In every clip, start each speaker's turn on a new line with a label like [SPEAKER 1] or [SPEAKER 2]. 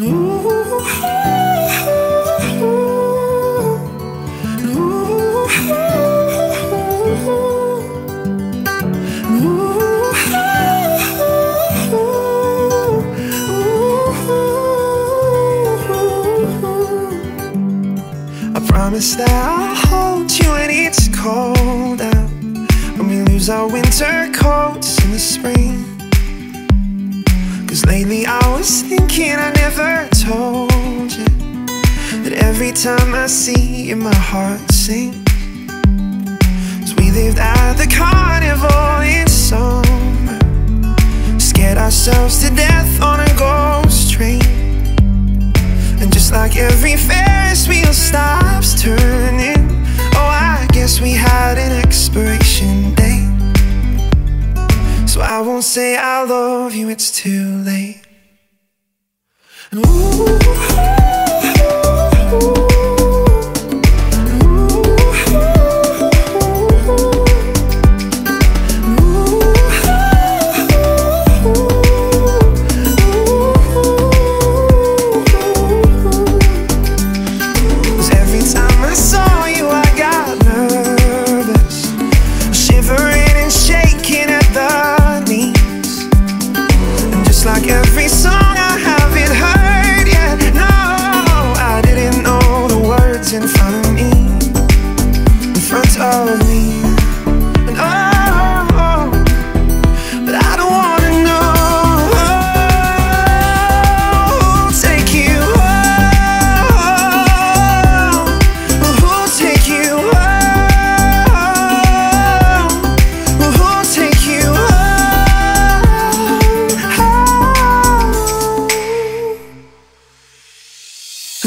[SPEAKER 1] I promise that I'll hold you when it's cold out. When we lose our winter coats in the spring. Cause lately I was thinking I never told you that every time I see you, my heart sinks. Won't say I love you, it's too late. And ooh,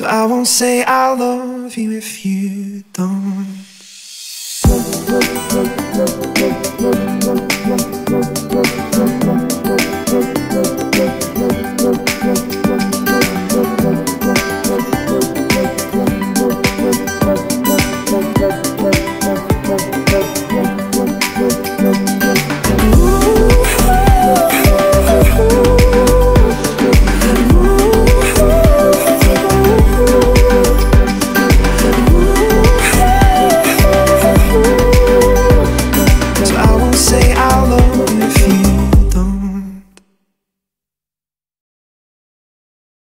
[SPEAKER 1] So I won't say I love you if you don't.